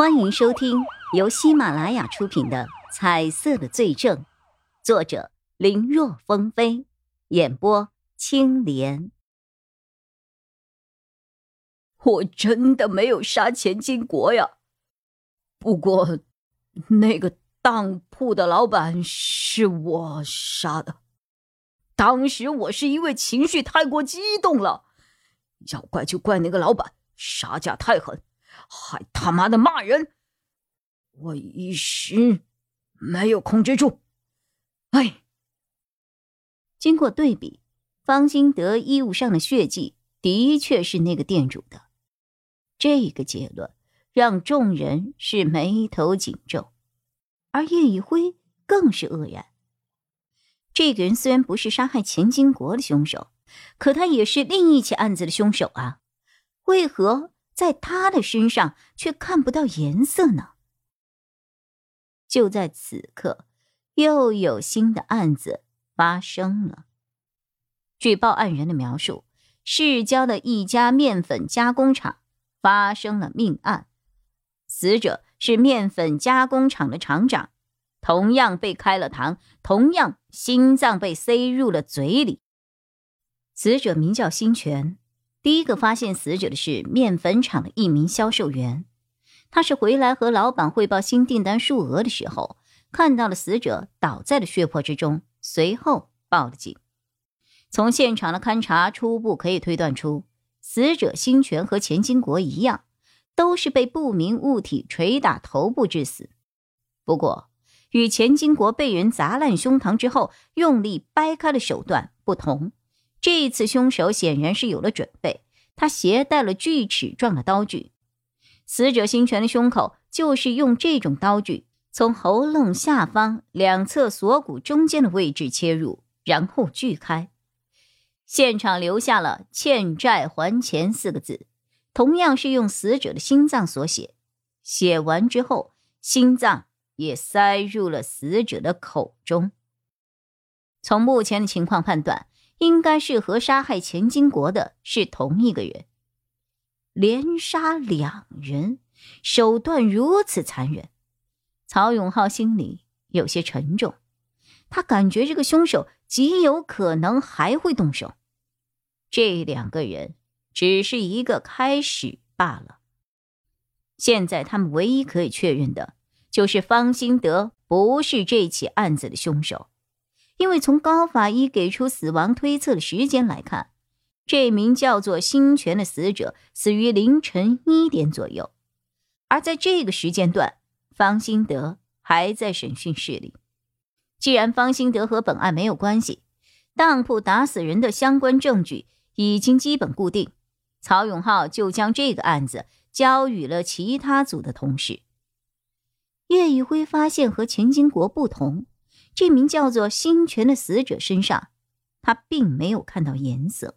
欢迎收听由喜马拉雅出品的《彩色的罪证》，作者林若风飞，演播青莲。我真的没有杀钱金国呀，不过那个当铺的老板是我杀的。当时我是因为情绪太过激动了，要怪就怪那个老板杀价太狠。还他妈的骂人，我一时没有控制住。哎，经过对比，方兴德衣物上的血迹的确是那个店主的，这个结论让众人是眉头紧皱，而叶一辉更是愕然。这个人虽然不是杀害钱金国的凶手，可他也是另一起案子的凶手啊，为何？在他的身上却看不到颜色呢。就在此刻，又有新的案子发生了。据报案人的描述，市郊的一家面粉加工厂发生了命案，死者是面粉加工厂的厂长，同样被开了膛，同样心脏被塞入了嘴里。死者名叫新全。第一个发现死者的是面粉厂的一名销售员，他是回来和老板汇报新订单数额的时候，看到了死者倒在了血泊之中，随后报了警。从现场的勘查，初步可以推断出，死者辛全和钱金国一样，都是被不明物体捶打头部致死。不过，与钱金国被人砸烂胸膛之后用力掰开的手段不同。这一次，凶手显然是有了准备，他携带了锯齿状的刀具。死者辛全的胸口就是用这种刀具从喉咙下方两侧锁骨中间的位置切入，然后锯开。现场留下了“欠债还钱”四个字，同样是用死者的心脏所写。写完之后，心脏也塞入了死者的口中。从目前的情况判断。应该是和杀害钱金国的是同一个人，连杀两人，手段如此残忍，曹永浩心里有些沉重，他感觉这个凶手极有可能还会动手。这两个人只是一个开始罢了。现在他们唯一可以确认的就是方兴德不是这起案子的凶手。因为从高法医给出死亡推测的时间来看，这名叫做辛泉的死者死于凌晨一点左右，而在这个时间段，方兴德还在审讯室里。既然方兴德和本案没有关系，当铺打死人的相关证据已经基本固定，曹永浩就将这个案子交予了其他组的同事。叶宇辉发现和钱金国不同。这名叫做星泉的死者身上，他并没有看到颜色。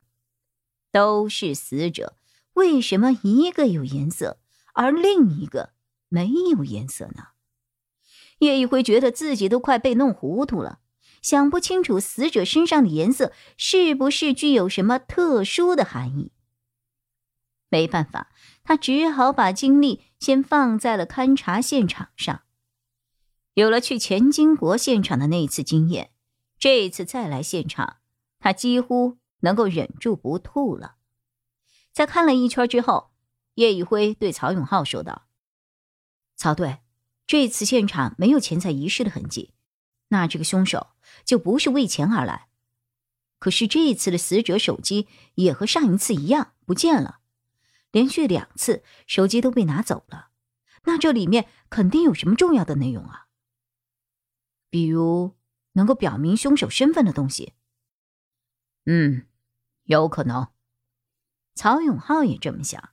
都是死者，为什么一个有颜色，而另一个没有颜色呢？叶一辉觉得自己都快被弄糊涂了，想不清楚死者身上的颜色是不是具有什么特殊的含义。没办法，他只好把精力先放在了勘察现场上。有了去钱金国现场的那一次经验，这一次再来现场，他几乎能够忍住不吐了。在看了一圈之后，叶宇辉对曹永浩说道：“曹队，这次现场没有钱财遗失的痕迹，那这个凶手就不是为钱而来。可是这一次的死者手机也和上一次一样不见了，连续两次手机都被拿走了，那这里面肯定有什么重要的内容啊！”比如能够表明凶手身份的东西，嗯，有可能。曹永浩也这么想。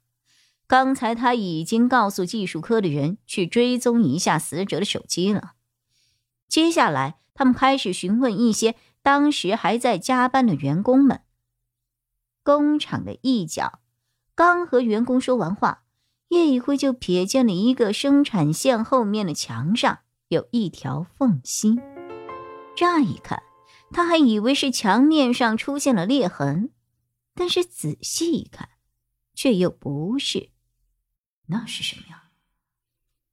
刚才他已经告诉技术科的人去追踪一下死者的手机了。接下来，他们开始询问一些当时还在加班的员工们。工厂的一角，刚和员工说完话，叶一辉就瞥见了一个生产线后面的墙上。有一条缝隙，乍一看，他还以为是墙面上出现了裂痕，但是仔细一看，却又不是。那是什么呀？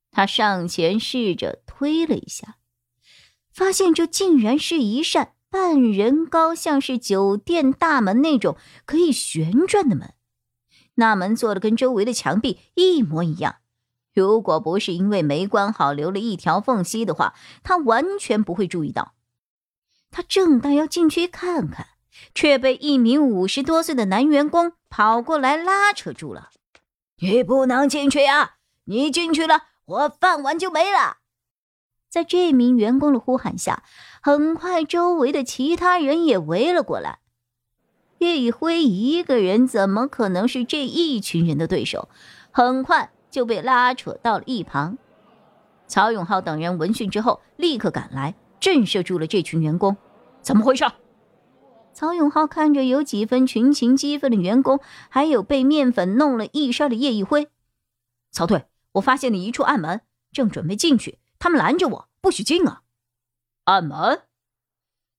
他上前试着推了一下，发现这竟然是一扇半人高，像是酒店大门那种可以旋转的门。那门做的跟周围的墙壁一模一样。如果不是因为没关好，留了一条缝隙的话，他完全不会注意到。他正当要进去看看，却被一名五十多岁的男员工跑过来拉扯住了。“你不能进去呀！你进去了，我饭碗就没了。”在这名员工的呼喊下，很快周围的其他人也围了过来。叶一辉一个人怎么可能是这一群人的对手？很快。就被拉扯到了一旁。曹永浩等人闻讯之后，立刻赶来，震慑住了这群员工。怎么回事？曹永浩看着有几分群情激愤的员工，还有被面粉弄了一身的叶一辉。曹队，我发现了一处暗门，正准备进去，他们拦着我，不许进啊！暗门？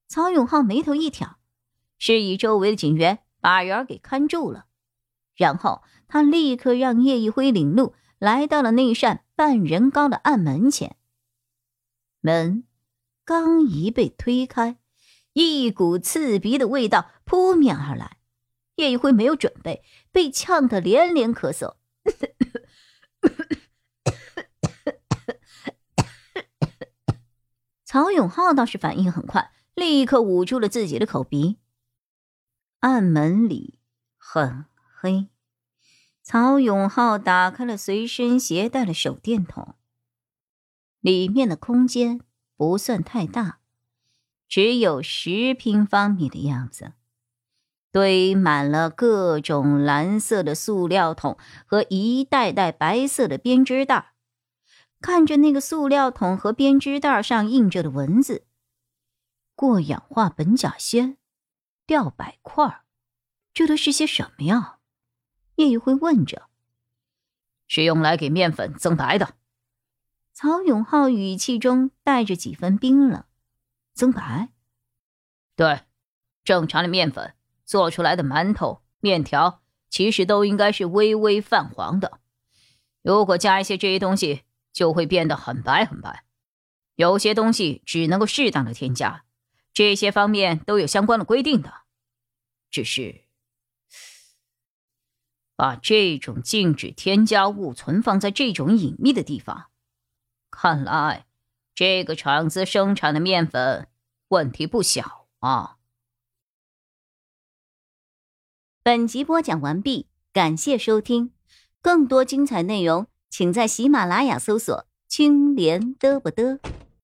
曹永浩眉头一挑，示意周围的警员把人给看住了，然后他立刻让叶一辉领路。来到了那扇半人高的暗门前，门刚一被推开，一股刺鼻的味道扑面而来。叶一辉没有准备，被呛得连连咳嗽。曹永浩倒是反应很快，立刻捂住了自己的口鼻。暗门里很黑。曹永浩打开了随身携带的手电筒，里面的空间不算太大，只有十平方米的样子，堆满了各种蓝色的塑料桶和一袋袋白色的编织袋。看着那个塑料桶和编织袋上印着的文字：“过氧化苯甲酰，吊百块，这都是些什么呀？”叶玉辉问着：“是用来给面粉增白的。”曹永浩语气中带着几分冰冷。“增白？”“对，正常的面粉做出来的馒头、面条，其实都应该是微微泛黄的。如果加一些这些东西，就会变得很白很白。有些东西只能够适当的添加，这些方面都有相关的规定的。只是……”把这种禁止添加物存放在这种隐秘的地方，看来这个厂子生产的面粉问题不小啊。本集播讲完毕，感谢收听，更多精彩内容请在喜马拉雅搜索“青莲嘚不嘚”。